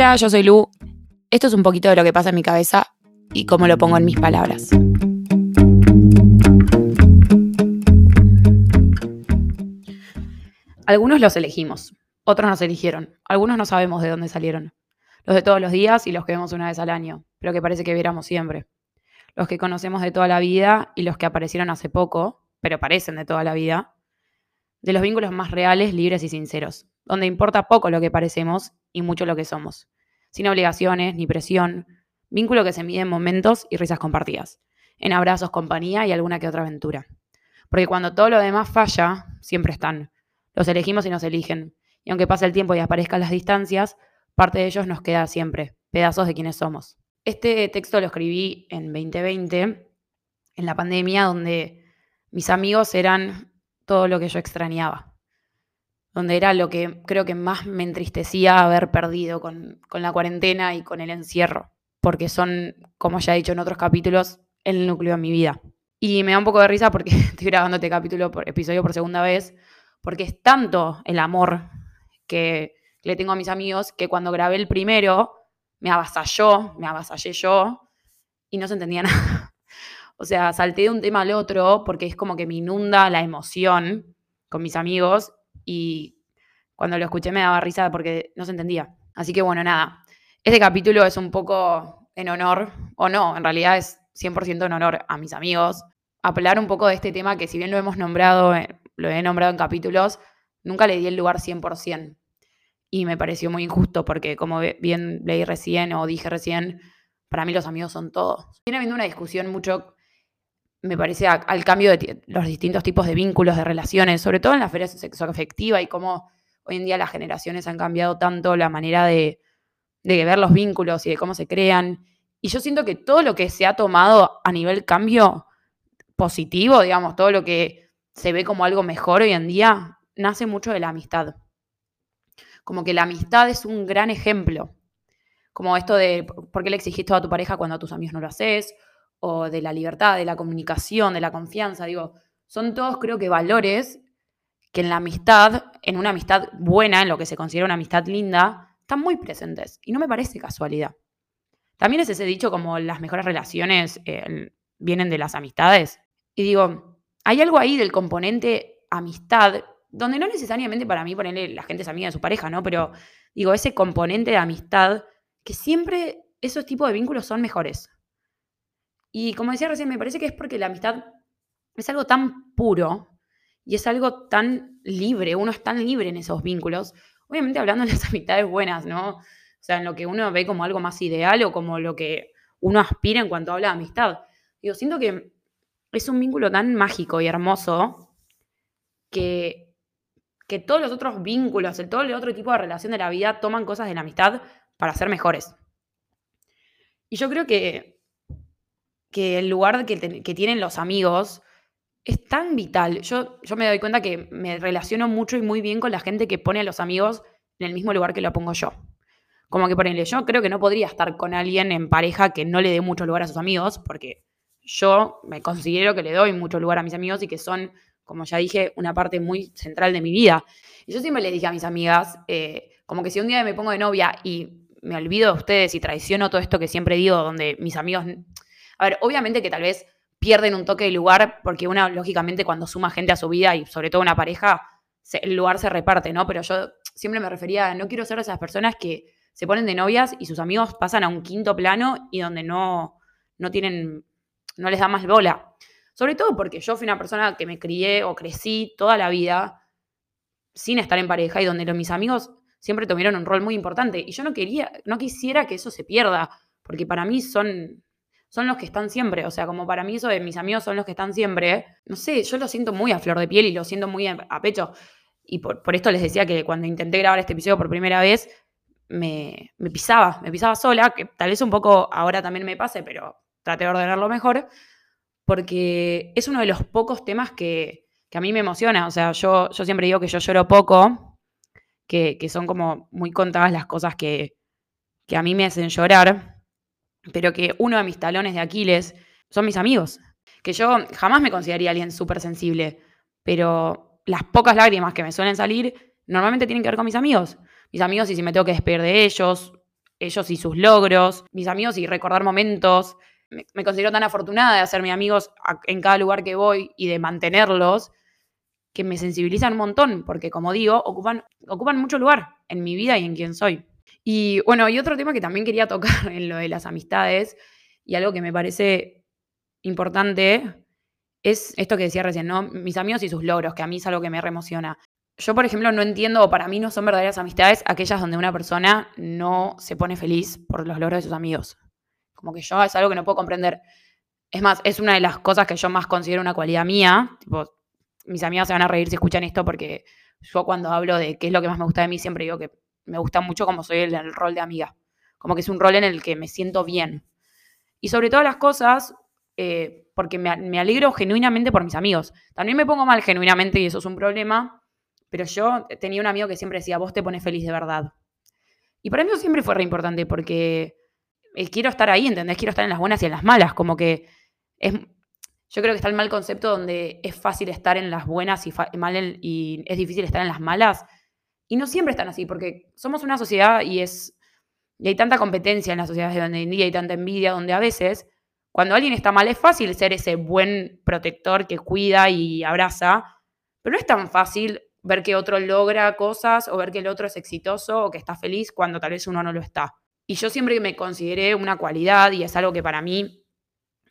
Hola, yo soy Lu. Esto es un poquito de lo que pasa en mi cabeza y cómo lo pongo en mis palabras. Algunos los elegimos, otros nos eligieron, algunos no sabemos de dónde salieron. Los de todos los días y los que vemos una vez al año, pero que parece que viéramos siempre. Los que conocemos de toda la vida y los que aparecieron hace poco, pero parecen de toda la vida. De los vínculos más reales, libres y sinceros, donde importa poco lo que parecemos y mucho lo que somos. Sin obligaciones ni presión, vínculo que se mide en momentos y risas compartidas, en abrazos, compañía y alguna que otra aventura. Porque cuando todo lo demás falla, siempre están. Los elegimos y nos eligen. Y aunque pase el tiempo y aparezcan las distancias, parte de ellos nos queda siempre, pedazos de quienes somos. Este texto lo escribí en 2020, en la pandemia, donde mis amigos eran todo lo que yo extrañaba, donde era lo que creo que más me entristecía haber perdido con, con la cuarentena y con el encierro, porque son, como ya he dicho en otros capítulos, el núcleo de mi vida. Y me da un poco de risa porque estoy grabando este capítulo por episodio por segunda vez, porque es tanto el amor que le tengo a mis amigos que cuando grabé el primero me avasalló, me avasallé yo y no se entendía nada. O sea, salté de un tema al otro porque es como que me inunda la emoción con mis amigos y cuando lo escuché me daba risa porque no se entendía. Así que bueno, nada. Este capítulo es un poco en honor, o no, en realidad es 100% en honor a mis amigos. Hablar un poco de este tema que si bien lo hemos nombrado, eh, lo he nombrado en capítulos, nunca le di el lugar 100%. Y me pareció muy injusto porque, como bien leí recién o dije recién, para mí los amigos son todos. Viene habiendo una discusión mucho, me parece, al cambio de los distintos tipos de vínculos, de relaciones, sobre todo en la feria sexoafectiva y cómo hoy en día las generaciones han cambiado tanto la manera de, de ver los vínculos y de cómo se crean. Y yo siento que todo lo que se ha tomado a nivel cambio positivo, digamos, todo lo que se ve como algo mejor hoy en día, nace mucho de la amistad. Como que la amistad es un gran ejemplo. Como esto de por qué le exigís todo a tu pareja cuando a tus amigos no lo haces, o de la libertad, de la comunicación, de la confianza. Digo, son todos creo que valores que en la amistad, en una amistad buena, en lo que se considera una amistad linda, están muy presentes. Y no me parece casualidad. También es ese dicho como las mejores relaciones eh, vienen de las amistades. Y digo, hay algo ahí del componente amistad donde no necesariamente para mí ponerle la gente es amiga de su pareja, ¿no? Pero digo, ese componente de amistad, que siempre esos tipos de vínculos son mejores. Y como decía recién, me parece que es porque la amistad es algo tan puro y es algo tan libre, uno es tan libre en esos vínculos. Obviamente hablando de las amistades buenas, ¿no? O sea, en lo que uno ve como algo más ideal o como lo que uno aspira en cuanto habla de amistad. Digo, siento que es un vínculo tan mágico y hermoso que que todos los otros vínculos, el, todo el otro tipo de relación de la vida toman cosas de la amistad para ser mejores. Y yo creo que, que el lugar que, tienen los amigos es tan vital. Yo, yo me doy cuenta que me relaciono mucho y muy bien con la gente que pone a los amigos en el mismo lugar que lo pongo yo. Como que ponele, yo creo que no podría estar con alguien en pareja que no le dé mucho lugar a sus amigos, porque yo me considero que le doy mucho lugar a mis amigos y que son como ya dije, una parte muy central de mi vida. Y yo siempre le dije a mis amigas, eh, como que si un día me pongo de novia y me olvido de ustedes y traiciono todo esto que siempre digo, donde mis amigos... A ver, obviamente que tal vez pierden un toque de lugar, porque una, lógicamente, cuando suma gente a su vida y sobre todo una pareja, el lugar se reparte, ¿no? Pero yo siempre me refería no quiero ser de esas personas que se ponen de novias y sus amigos pasan a un quinto plano y donde no, no tienen, no les da más bola. Sobre todo porque yo fui una persona que me crié o crecí toda la vida sin estar en pareja y donde mis amigos siempre tuvieron un rol muy importante. Y yo no quería, no quisiera que eso se pierda, porque para mí son, son los que están siempre. O sea, como para mí eso de mis amigos son los que están siempre, no sé, yo lo siento muy a flor de piel y lo siento muy a, pecho. Y por, esto les decía que cuando intenté grabar este episodio por primera vez, me, me pisaba, me pisaba sola, que tal vez un poco ahora también me pase, pero traté de ordenarlo mejor porque es uno de los pocos temas que, a mí me emociona. O sea, yo, yo siempre digo que yo lloro poco, que, son como muy contadas las cosas que, que a mí me hacen llorar, pero que uno de mis talones de Aquiles son mis amigos. Que yo jamás me consideraría alguien súper sensible, pero las pocas lágrimas que me suelen salir normalmente tienen que ver con mis amigos. Mis amigos y si me tengo que despedir de ellos, ellos y sus logros, mis amigos y recordar momentos. Me, considero tan afortunada de hacerme amigos en cada lugar que voy y de mantenerlos, que me sensibilizan un montón, porque como digo, ocupan, ocupan mucho lugar en mi vida y en quién soy. Y bueno, y otro tema que también quería tocar en lo de las amistades, y algo que me parece importante, es esto que decía recién, ¿no? Mis amigos y sus logros, que a mí es algo que me reemociona. Yo, por ejemplo, no entiendo, o para mí no son verdaderas amistades aquellas donde una persona no se pone feliz por los logros de sus amigos. Como que yo es algo que no puedo comprender. Es más, es una de las cosas que yo más considero una cualidad mía. Mis amigas se van a reír si escuchan esto porque yo cuando hablo de qué es lo que más me gusta de mí siempre digo que me gusta mucho como soy en el rol de amiga. Como que es un rol en el que me siento bien. Y sobre todas las cosas, eh, porque me, me, alegro genuinamente por mis amigos. También me pongo mal genuinamente y eso es un problema, pero yo tenía un amigo que siempre decía, vos te pones feliz de verdad. Y para mí siempre fue re importante porque quiero estar ahí, ¿entendés? Quiero estar en las buenas y en las malas, como que es, yo creo que está el mal concepto donde es fácil estar en las buenas y, mal y es difícil estar en las malas. Y no siempre están así, porque somos una sociedad y es y hay tanta competencia en las sociedades de hoy en día y tanta envidia, donde a veces, cuando alguien está mal, es fácil ser ese buen protector que cuida y abraza, pero no es tan fácil ver que otro logra cosas o ver que el otro es exitoso o que está feliz cuando tal vez uno no lo está. Y yo siempre me consideré una cualidad y es algo que para mí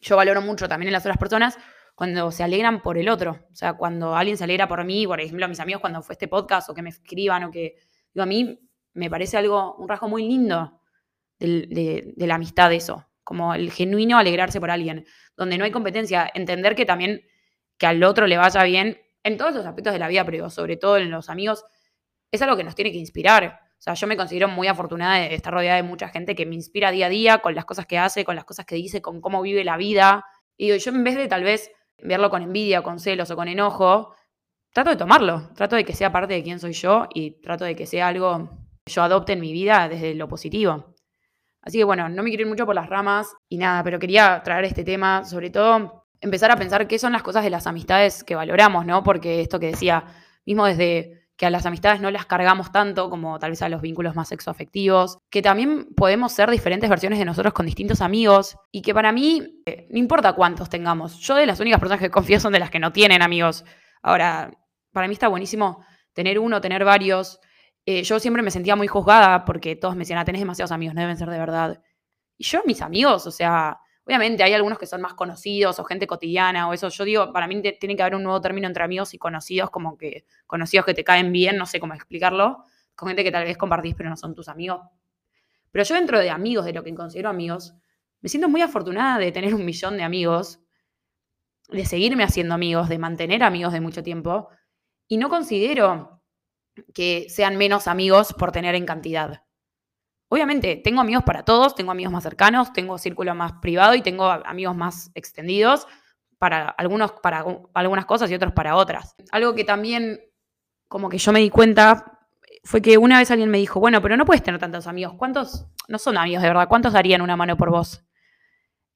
yo valoro mucho también en las otras personas cuando se alegran por el otro. O sea, cuando alguien se alegra por mí, por ejemplo, a mis amigos cuando fue este podcast o que me escriban o que... Digo, a mí me parece algo, un rasgo muy lindo de, la amistad eso. Como el genuino alegrarse por alguien. Donde no hay competencia. Entender que también que al otro le vaya bien en todos los aspectos de la vida, pero sobre todo en los amigos, es algo que nos tiene que inspirar. O sea, yo me considero muy afortunada de estar rodeada de mucha gente que me inspira día a día con las cosas que hace, con las cosas que dice, con cómo vive la vida. Y yo en vez de tal vez verlo con envidia, con celos o con enojo, trato de tomarlo, trato de que sea parte de quién soy yo y trato de que sea algo que yo adopte en mi vida desde lo positivo. Así que bueno, no me quiero ir mucho por las ramas y nada, pero quería traer este tema, sobre todo empezar a pensar qué son las cosas de las amistades que valoramos, ¿no? Porque esto que decía, mismo desde que a las amistades no las cargamos tanto como tal vez a los vínculos más sexoafectivos, que también podemos ser diferentes versiones de nosotros con distintos amigos y que para mí eh, no importa cuántos tengamos, yo de las únicas personas que confío son de las que no tienen amigos. Ahora, para mí está buenísimo tener uno, tener varios. Eh, yo siempre me sentía muy juzgada porque todos me decían, ah, tenés demasiados amigos, no deben ser de verdad. Y yo, mis amigos, o sea, Obviamente hay algunos que son más conocidos o gente cotidiana o eso. Yo digo, para mí tiene que haber un nuevo término entre amigos y conocidos, como que conocidos que te caen bien, no sé cómo explicarlo, con gente que tal vez compartís pero no son tus amigos. Pero yo dentro de amigos, de lo que considero amigos, me siento muy afortunada de tener un millón de amigos, de seguirme haciendo amigos, de mantener amigos de mucho tiempo, y no considero que sean menos amigos por tener en cantidad. Obviamente, tengo amigos para todos, tengo amigos más cercanos, tengo círculo más privado y tengo amigos más extendidos para algunos para algunas cosas y otros para otras. Algo que también como que yo me di cuenta fue que una vez alguien me dijo, bueno, pero no puedes tener tantos amigos. ¿Cuántos no son amigos de verdad? ¿Cuántos darían una mano por vos?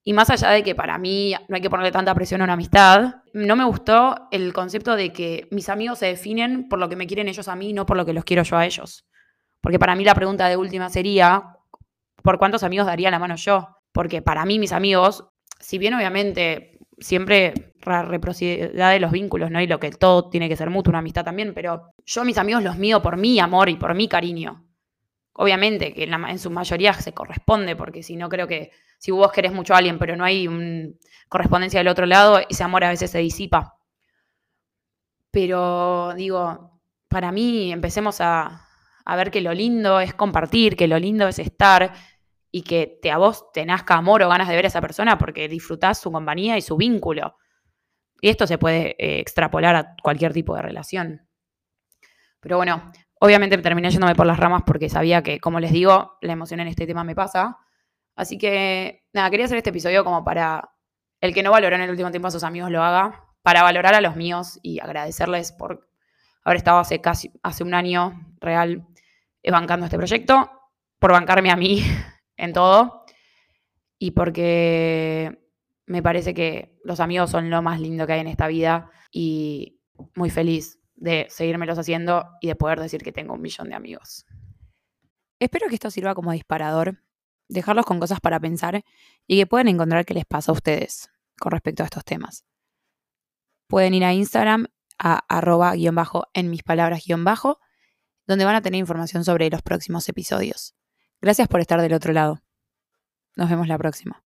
Y más allá de que para mí no hay que ponerle tanta presión a una amistad, no me gustó el concepto de que mis amigos se definen por lo que me quieren ellos a mí, no por lo que los quiero yo a ellos. Porque para mí la pregunta de última sería, ¿por cuántos amigos daría la mano yo? Porque para mí mis amigos, si bien obviamente siempre la reciprocidad de los vínculos, ¿no? Y lo que todo tiene que ser mutuo, una amistad también, pero yo mis amigos los mío por mi amor y por mi cariño. Obviamente que en, su mayoría se corresponde, porque si no creo que si vos querés mucho a alguien, pero no hay correspondencia del otro lado, ese amor a veces se disipa. Pero digo, para mí empecemos a, a ver que lo lindo es compartir, que lo lindo es estar y que te, a vos te nazca amor o ganas de ver a esa persona porque disfrutás su compañía y su vínculo. Y esto se puede eh, extrapolar a cualquier tipo de relación. Pero bueno, obviamente terminé yéndome por las ramas porque sabía que, como les digo, la emoción en este tema me pasa. Así que, nada, quería hacer este episodio como para el que no valoró en el último tiempo a sus amigos lo haga, para valorar a los míos y agradecerles por haber estado hace casi, hace un año real bancando este proyecto, por bancarme a mí en todo y porque me parece que los amigos son lo más lindo que hay en esta vida y muy feliz de seguírmelos haciendo y de poder decir que tengo un millón de amigos. Espero que esto sirva como disparador, dejarlos con cosas para pensar y que puedan encontrar qué les pasa a ustedes con respecto a estos temas. Pueden ir a Instagram a arroba guion bajo en mis palabras guion bajo, donde van a tener información sobre los próximos episodios. Gracias por estar del otro lado. Nos vemos la próxima.